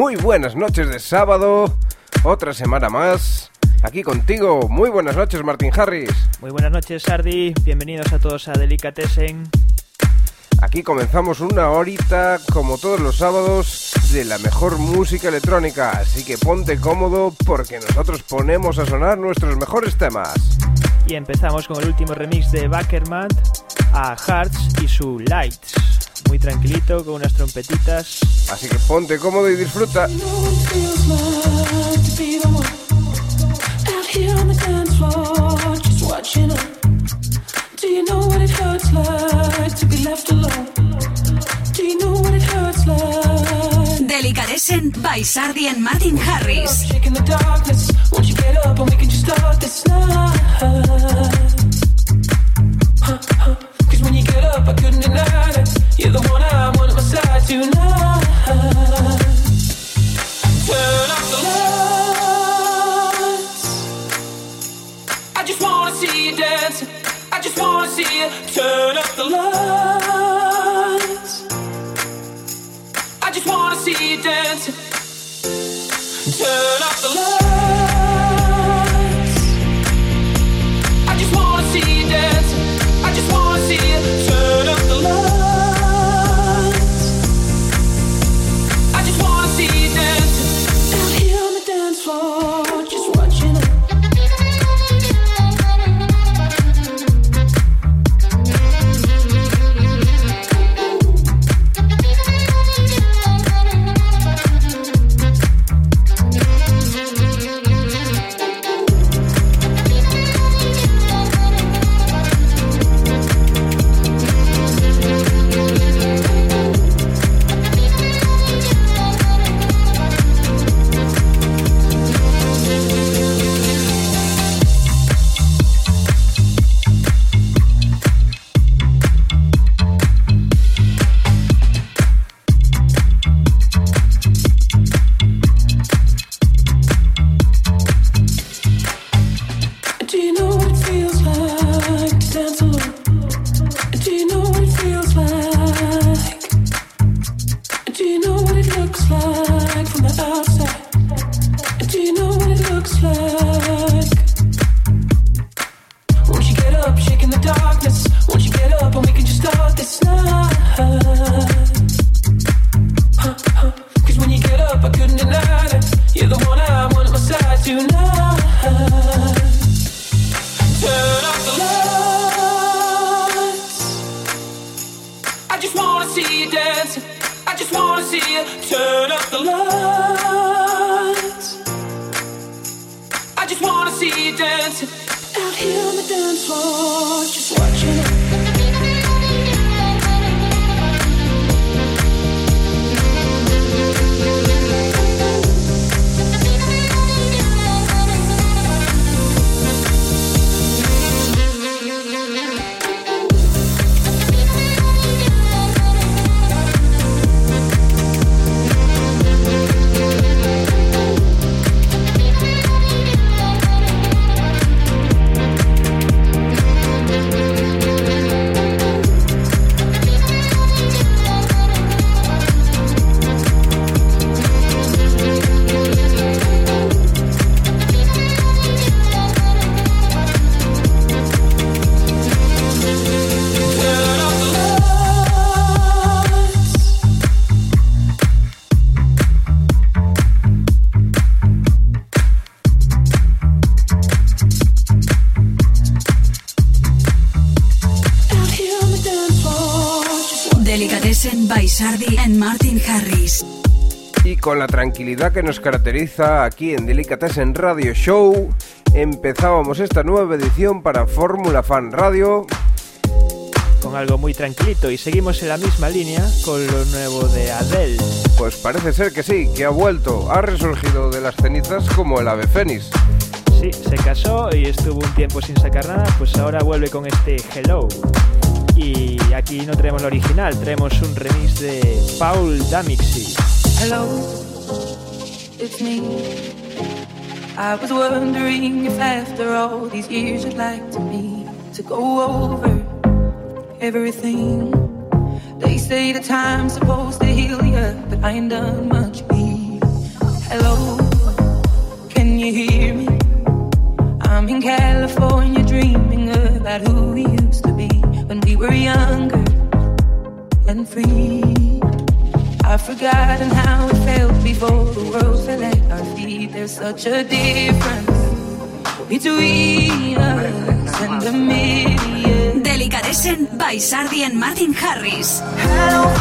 Muy buenas noches de sábado, otra semana más. Aquí contigo, muy buenas noches Martín Harris. Muy buenas noches, Sardi. Bienvenidos a todos a Delicatessen. Aquí comenzamos una horita, como todos los sábados, de la mejor música electrónica. Así que ponte cómodo porque nosotros ponemos a sonar nuestros mejores temas. Y empezamos con el último remix de Backerman a Hearts y su Lights. Muy tranquilito, con unas trompetitas. Así que ponte cómodo y disfruta. Delicatessen by Sardi and Martin Harris. Shaking the darkness. Won't you get up and we can just start this night? Huh, huh. Cause when you get up, I couldn't deny it. You're the one I want at my side tonight. I just wanna see you turn up the lights. I just wanna see you dancing. Turn up the lights. con la tranquilidad que nos caracteriza aquí en Delicatessen Radio Show, empezábamos esta nueva edición para Fórmula Fan Radio. Con algo muy tranquilito y seguimos en la misma línea con lo nuevo de Adele. Pues parece ser que sí, que ha vuelto, ha resurgido de las cenizas como el ave fénix. Sí, se casó y estuvo un tiempo sin sacar nada, pues ahora vuelve con este Hello. Y aquí no traemos el original, traemos un remix de Paul Damixi. Hello, it's me. I was wondering if after all these years you'd like to me to go over everything. They say the time's supposed to heal you, but I ain't done much. Either. Hello, can you hear me? I'm in California dreaming about who we used to be when we were younger and free. I've forgotten how it felt before the world fell at our feet. There's such a difference between us and the million. Delicatessen by Sardi and Martin Harris. Hello,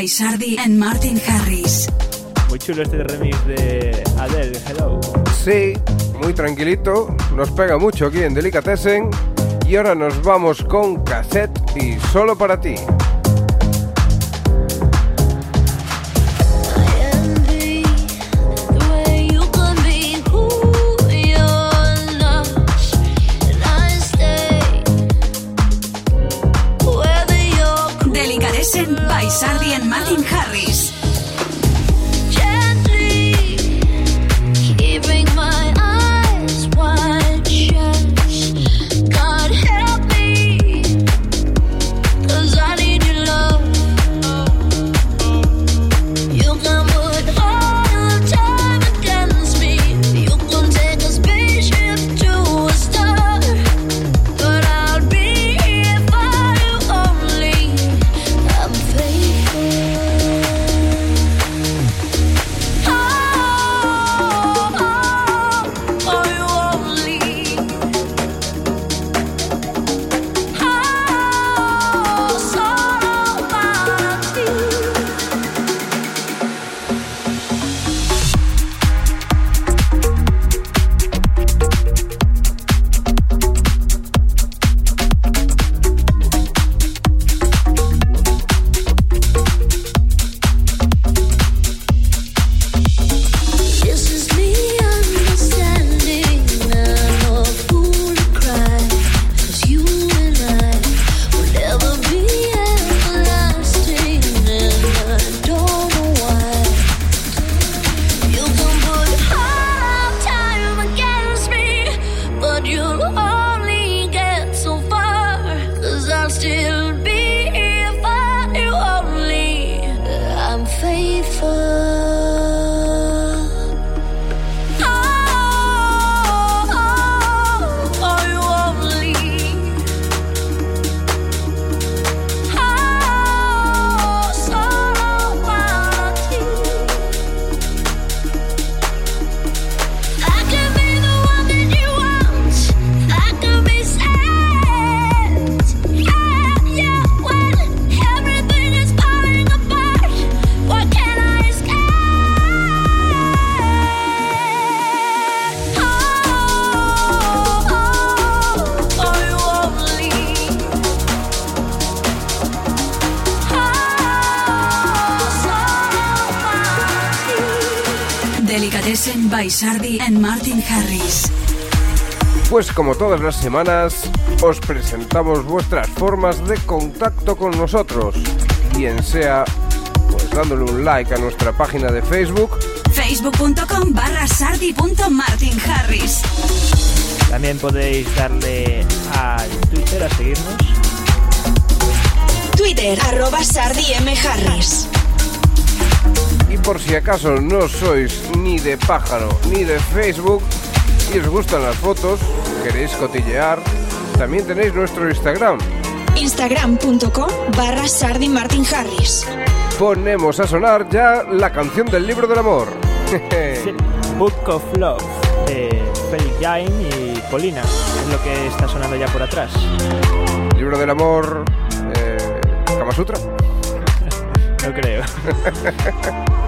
by Sardi and Martin Harris. Muy chulo este remix de Adele, Hello. Sí, muy tranquilito, nos pega mucho aquí en Delicatessen. Y ahora nos vamos con cassette y solo para ti. Sardi and Martin Harris. Pues como todas las semanas, os presentamos vuestras formas de contacto con nosotros, bien sea pues dándole un like a nuestra página de Facebook, Facebook.com barra sardi.martinharris. También podéis darle al Twitter a seguirnos. Twitter, arroba Sardi M. Harris. y por si acaso no sois ni de pájaro ni de Facebook y os gustan las fotos, queréis cotillear, también tenéis nuestro Instagram. Instagram.com barra Sardi Martin Harris. Ponemos a sonar ya la canción del libro del amor. Book of Love de Felix Jain y Polina. Es lo que está sonando ya por atrás. libro del amor, eh, Kama Sutra. No creo.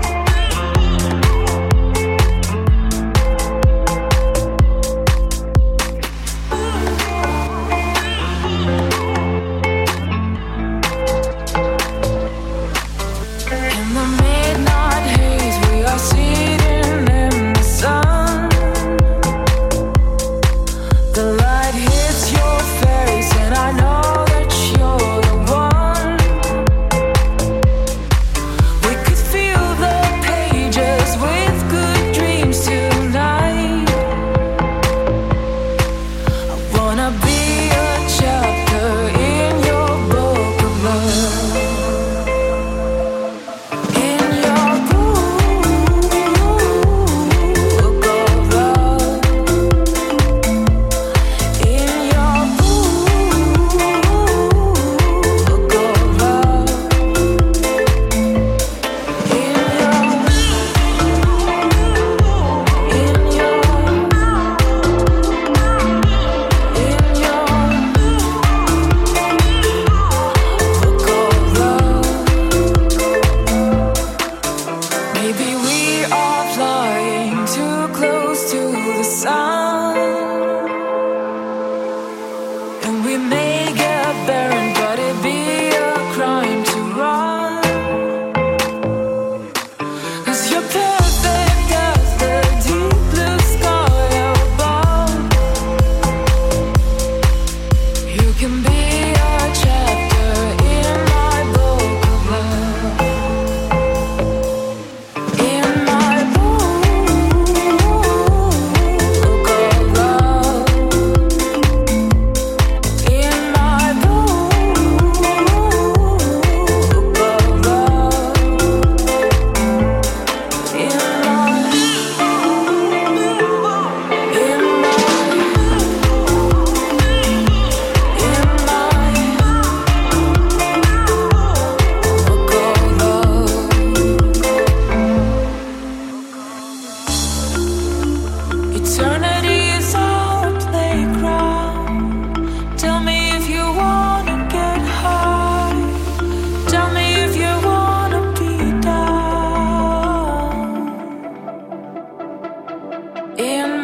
In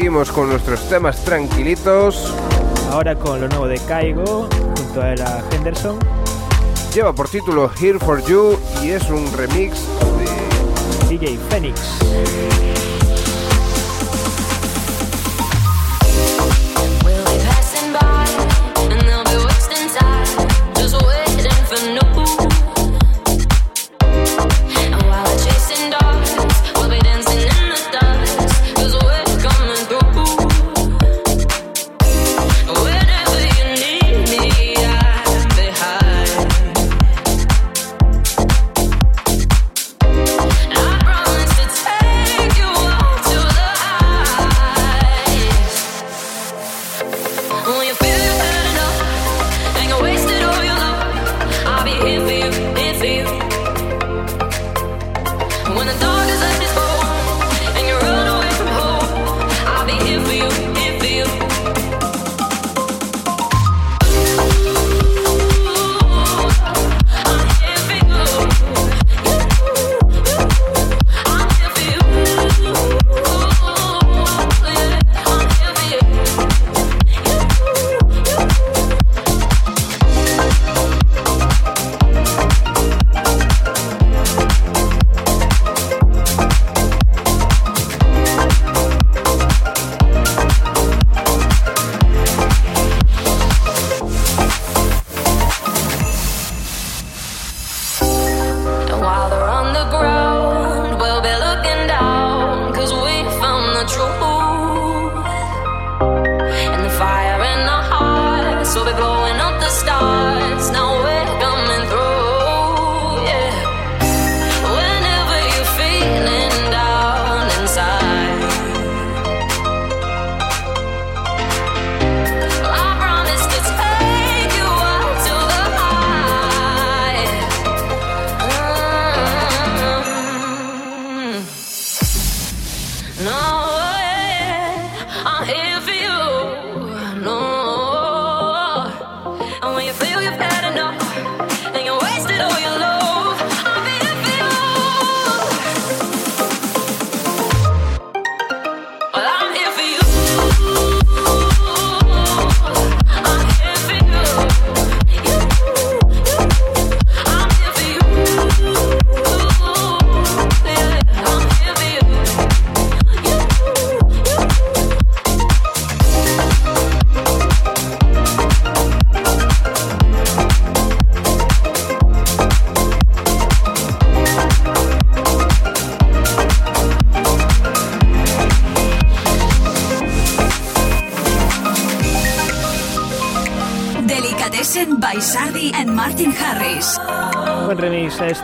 seguimos con nuestros temas tranquilitos. Ahora con lo nuevo de Caigo, junto a la Henderson. Lleva por título Here for You y es un remix de DJ Phoenix.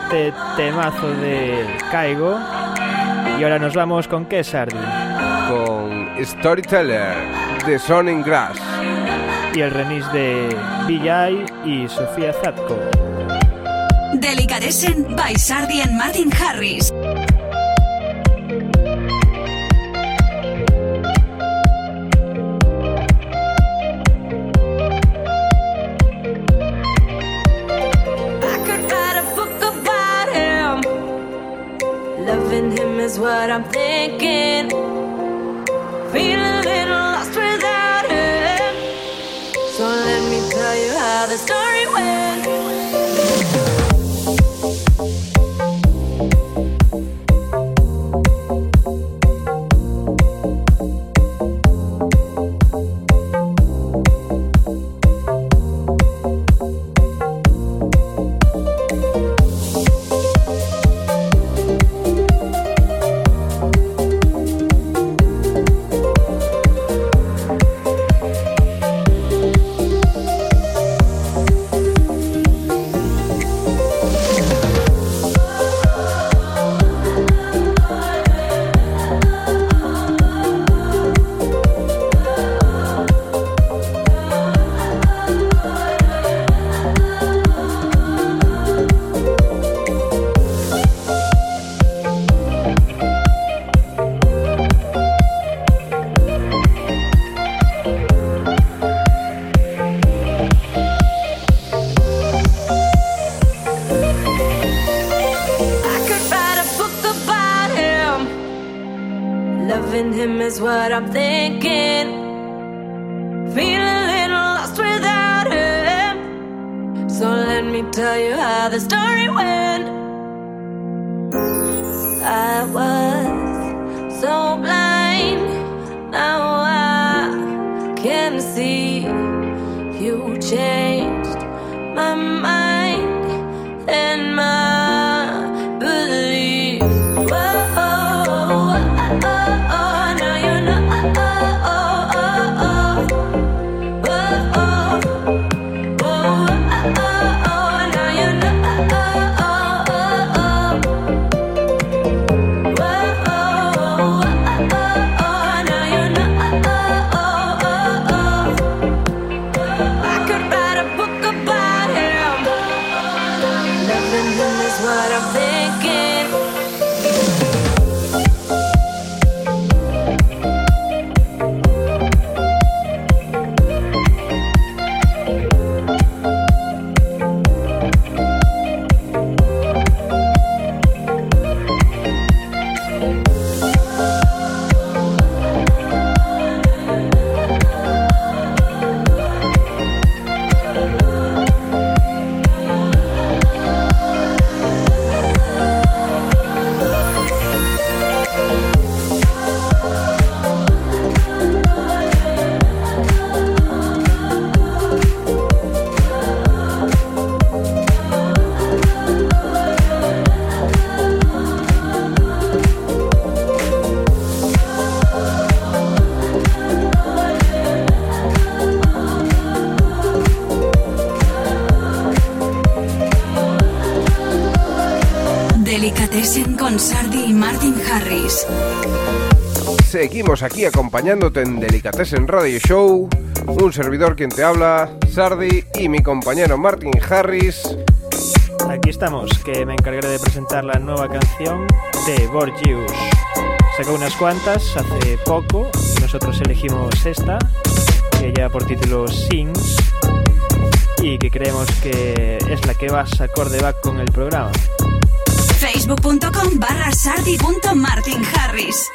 este temazo de Caigo. Y ahora nos vamos con qué, Sardi. Con Storyteller de Sonin Grass. Y el remix de BJ y Sofía Zatko. Delicatessen by Sardi and Martin Harris. story where Seguimos aquí acompañándote en Delicatessen Radio Show. Un servidor quien te habla, Sardi, y mi compañero Martin Harris. Aquí estamos, que me encargaré de presentar la nueva canción de Borgius. Sacó unas cuantas hace poco y nosotros elegimos esta, que lleva por título Sings y que creemos que es la que vas acorde va con el programa. Facebook.com barra sardi.martinharris.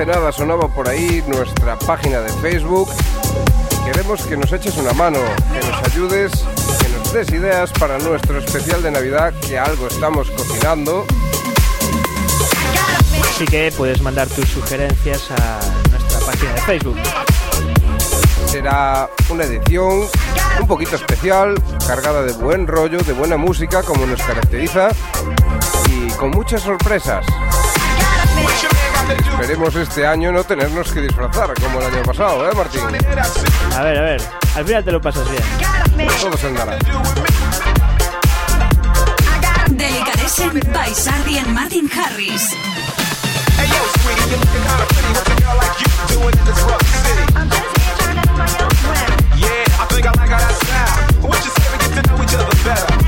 hace nada sonaba por ahí nuestra página de Facebook. Queremos que nos eches una mano, que nos ayudes, que nos des ideas para nuestro especial de Navidad, que algo estamos cocinando. Así que puedes mandar tus sugerencias a nuestra página de Facebook. Será una edición un poquito especial, cargada de buen rollo, de buena música, como nos caracteriza, y con muchas sorpresas. Esperemos este año no tenernos que disfrazar como el año pasado, ¿eh, Martín? A ver, a ver, al final te lo pasas bien. Todo se andará. Delicatessen by Sardi and Martin Harris. Hey yo, sweetie, you looking kinda pretty. What's a girl like you doing in this rough city? Yeah, I think I like how that sound. What you say we get to know each other better?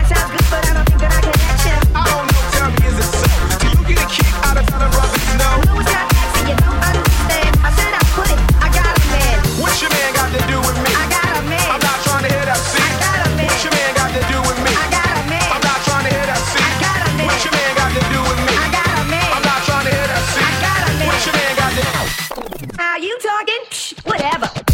You talking? Psh, Whatever.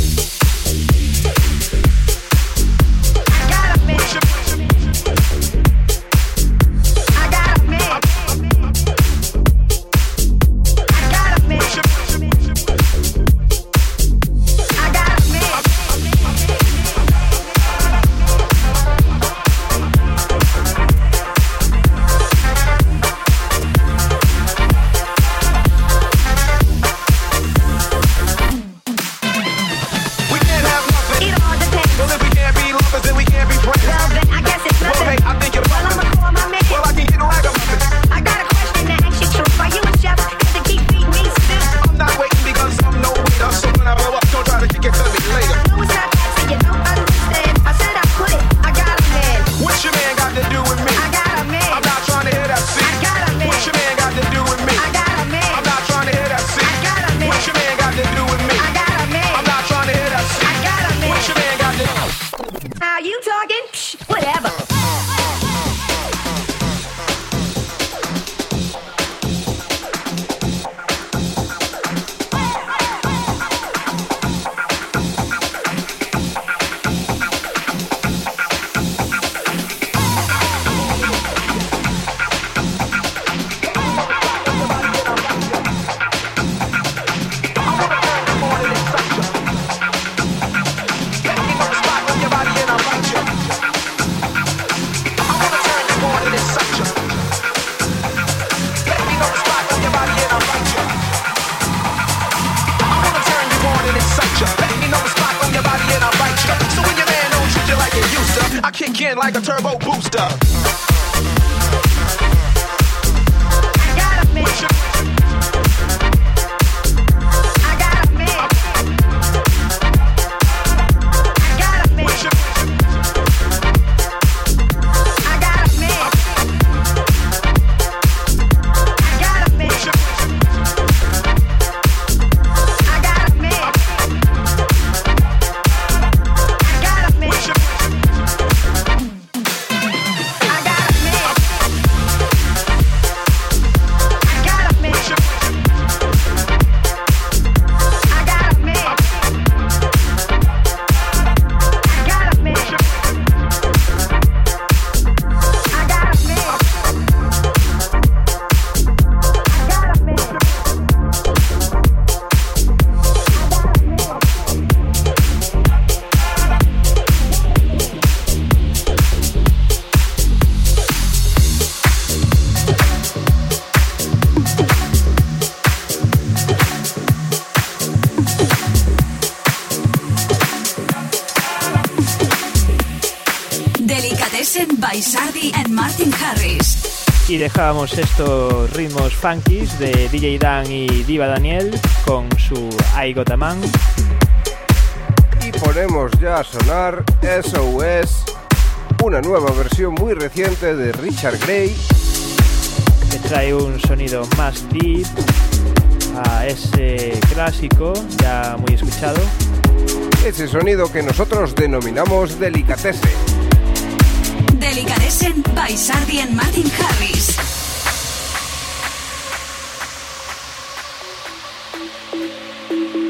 Turbo booster. Y dejábamos estos ritmos funkies de DJ Dan y Diva Daniel con su I Got a Man. Y ponemos ya a sonar SOS, una nueva versión muy reciente de Richard Gray. que trae un sonido más deep a ese clásico ya muy escuchado. Ese sonido que nosotros denominamos delicatese. Delicatessen by Sardi and Martin Harris. thank you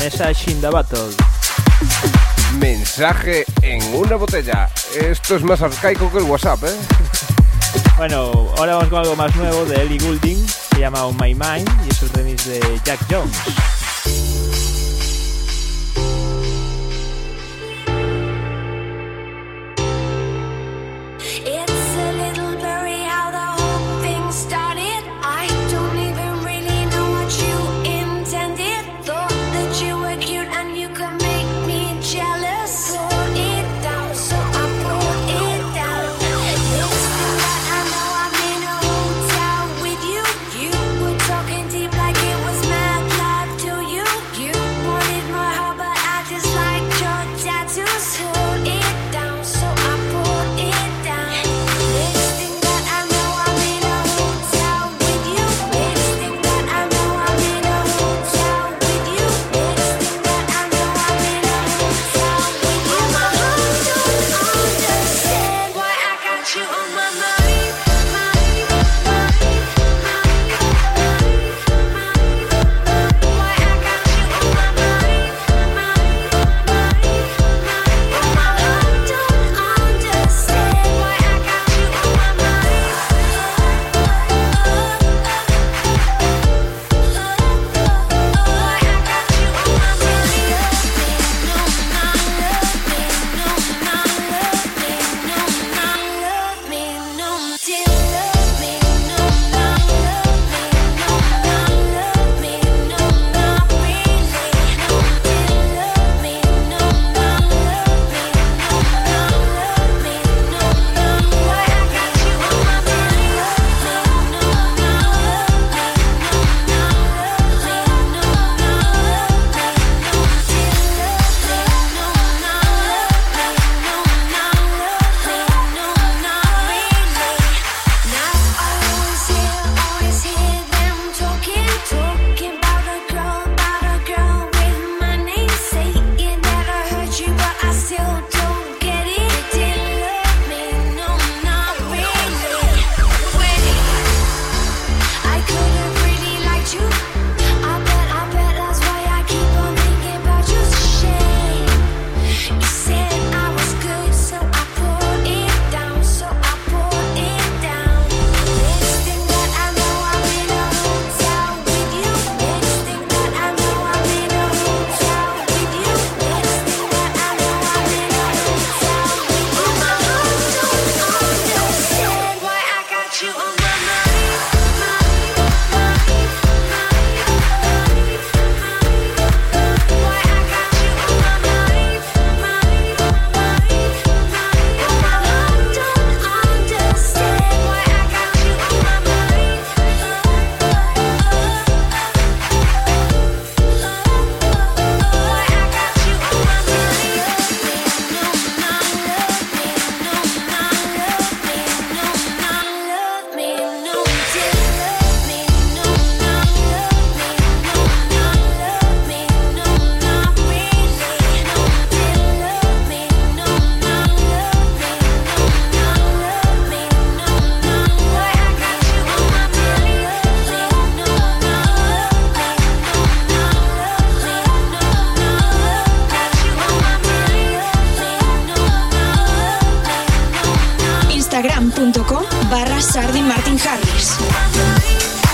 Message in the Battle. Mensaje en una botella. Esto es más arcaico que el WhatsApp, ¿eh? Bueno, ahora vamos con algo más nuevo de Ellie Goulding, se llama On My Mind y es el remix de Jack Jones.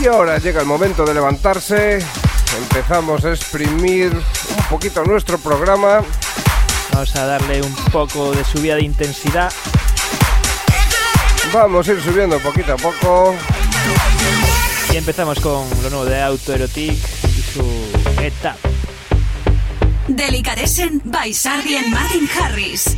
Y ahora llega el momento de levantarse. Empezamos a exprimir un poquito nuestro programa. Vamos a darle un poco de subida de intensidad. Vamos a ir subiendo poquito a poco. Y empezamos con lo nuevo de Autoerotic y su etapa. Delicatessen by Sardi and Martin Harris.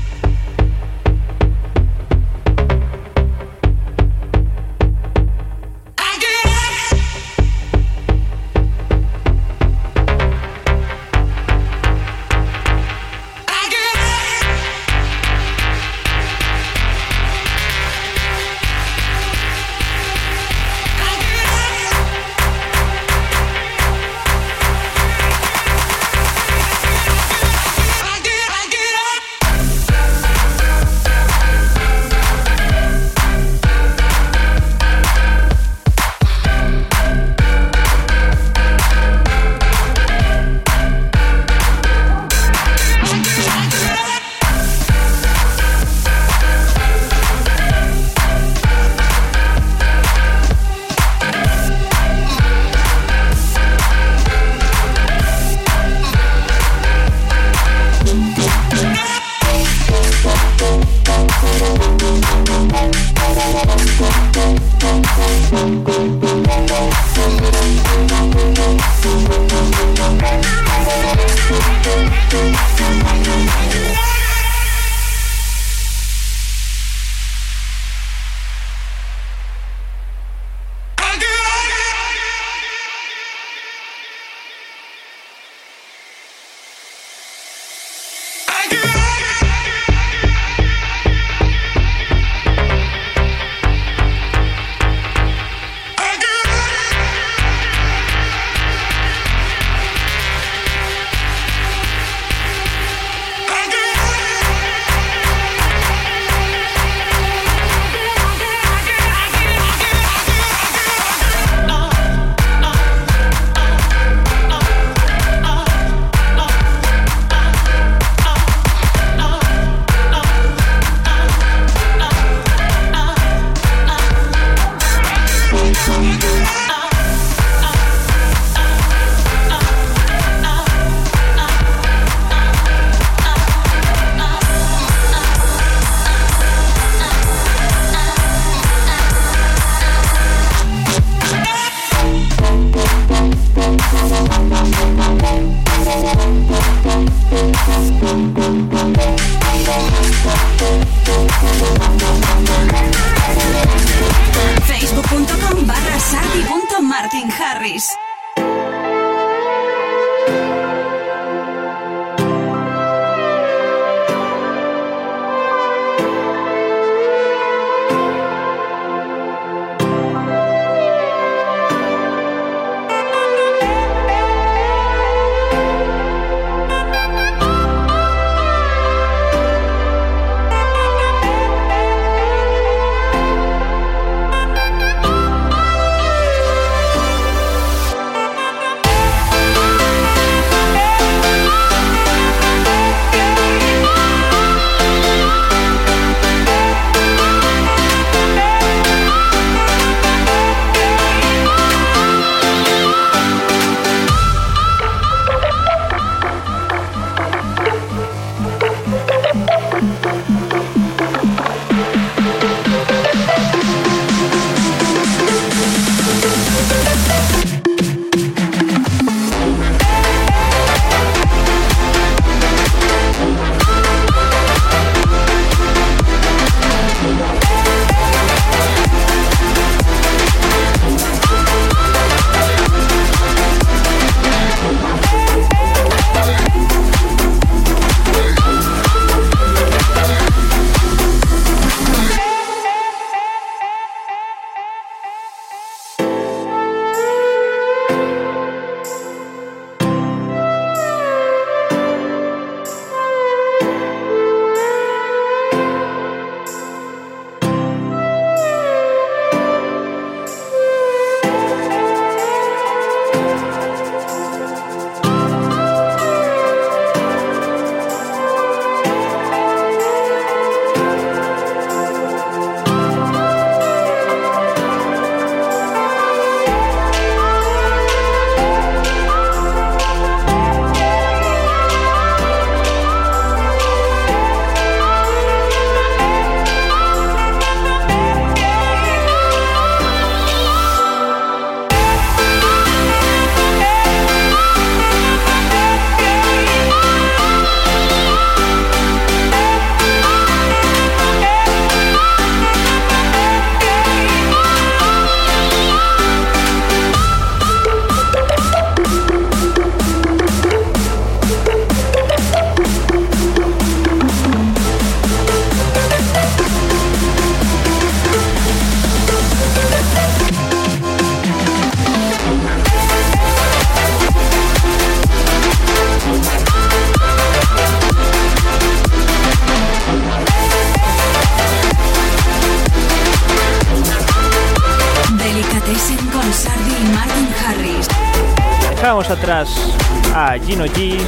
Gino G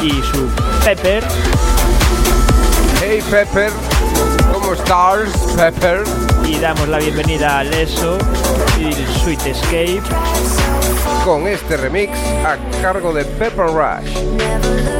y su Pepper. Hey Pepper, ¿cómo estás, Pepper? Y damos la bienvenida a Leso y el Sweet Escape. Con este remix a cargo de Pepper Rush.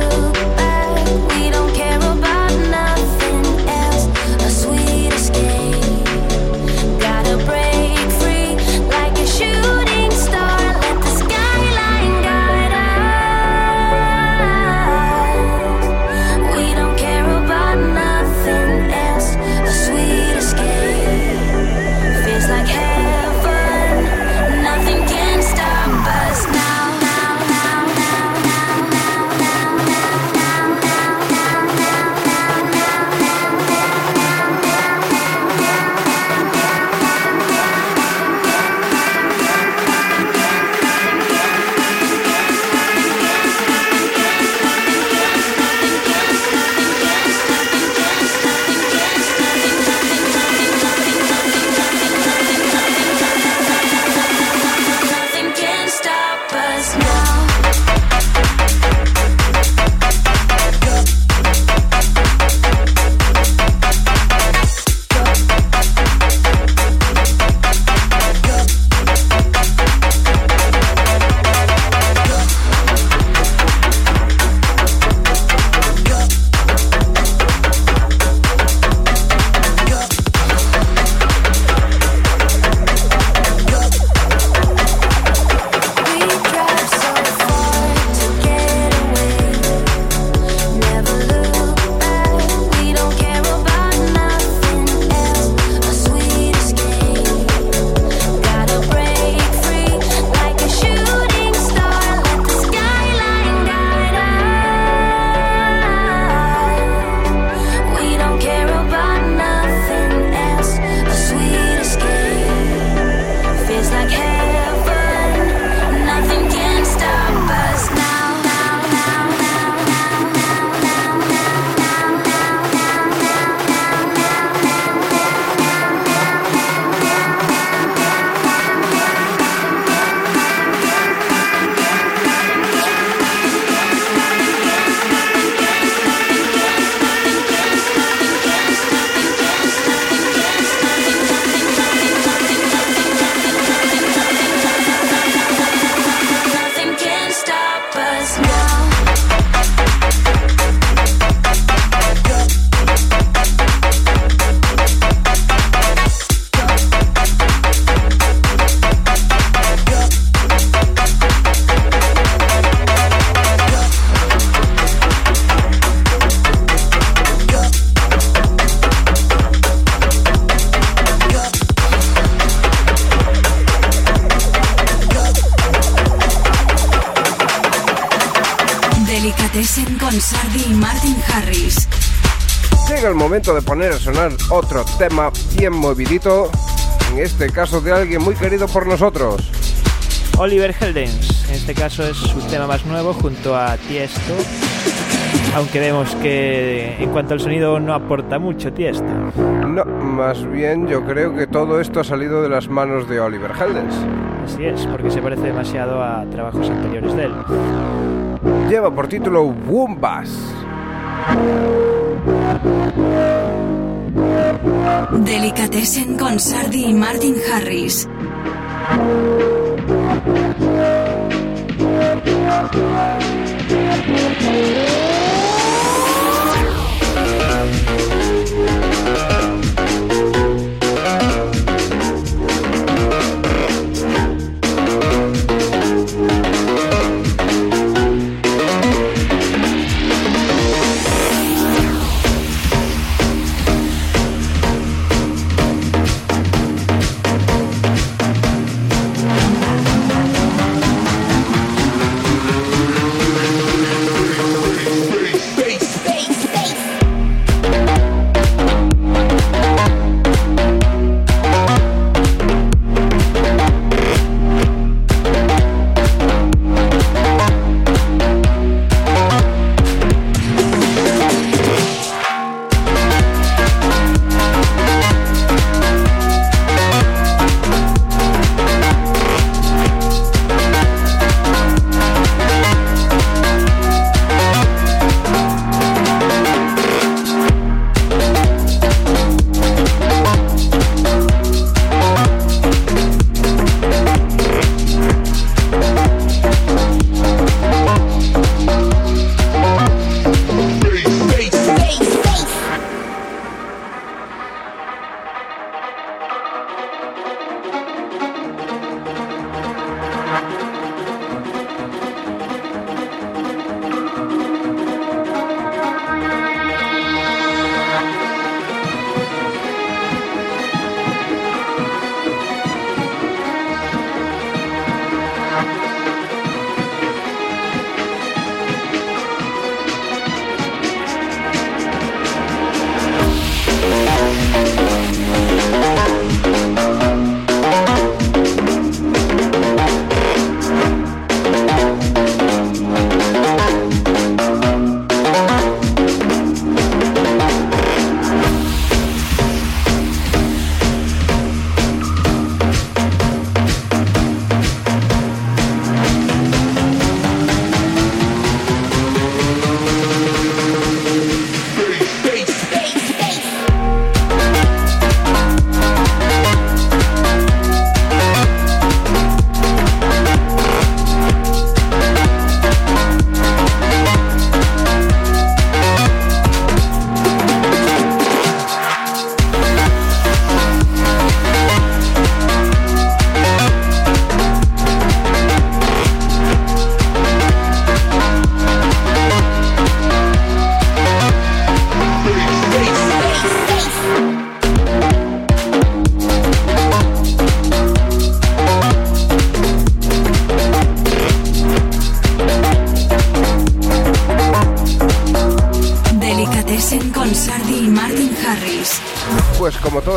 Con Sardi y Martin Harris. Llega el momento de poner a sonar otro tema bien movidito, en este caso de alguien muy querido por nosotros. Oliver Heldens, en este caso es su tema más nuevo junto a Tiesto, aunque vemos que en cuanto al sonido no aporta mucho Tiesto. No, más bien yo creo que todo esto ha salido de las manos de Oliver Heldens. Así es, porque se parece demasiado a trabajos anteriores de él. Lleva por título Woombas. Delicatessen con Sardi y Martin Harris.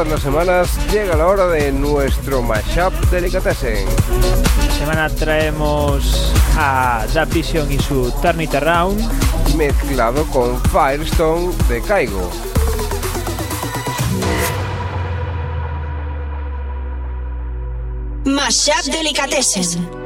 Todas las semanas, llega la hora de nuestro mashup delicatessen. Esta semana traemos a Dub Vision y su Turn It Around. mezclado con Firestone de Caigo. Mashup Delicatessen.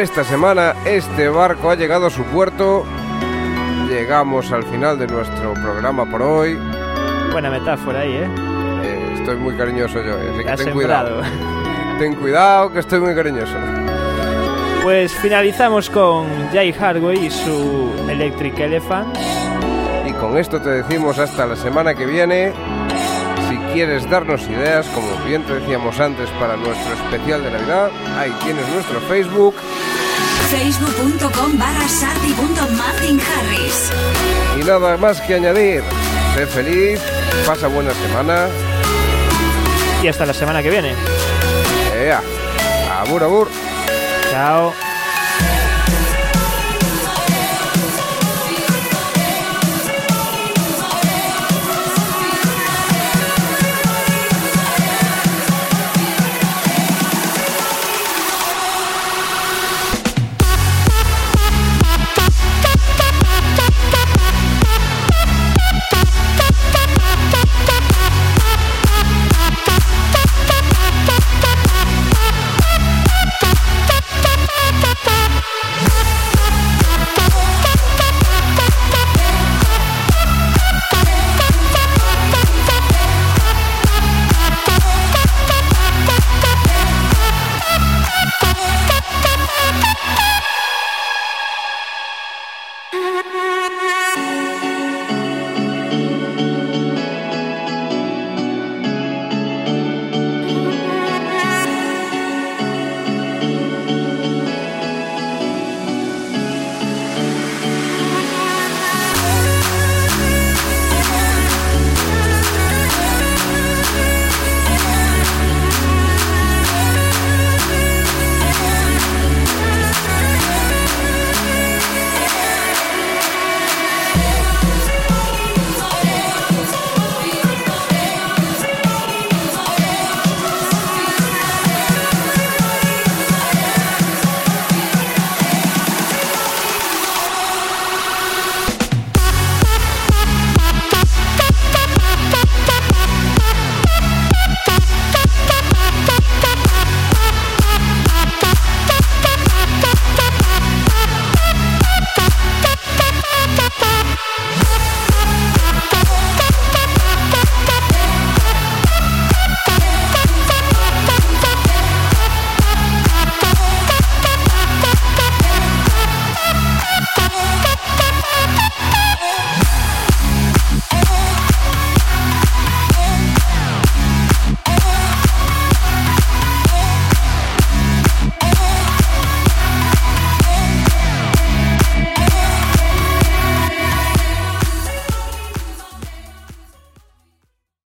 Esta semana este barco ha llegado a su puerto. Llegamos al final de nuestro programa por hoy. Buena metáfora ahí, ¿eh? Eh, estoy muy cariñoso yo, así Te que has ten cuidado. sembrado. Ten cuidado que estoy muy cariñoso. Pues finalizamos con Jay Hardway y su Electric Elephant. Y con esto te decimos hasta la semana que viene. Si quieres darnos ideas, como bien te decíamos antes, para nuestro especial de Navidad, ahí tienes nuestro Facebook. Facebook.com barra sardi.martinharris. Y nada más que añadir. Sé feliz, pasa buena semana. Y hasta la semana que viene. Ea, abur abur. Chao.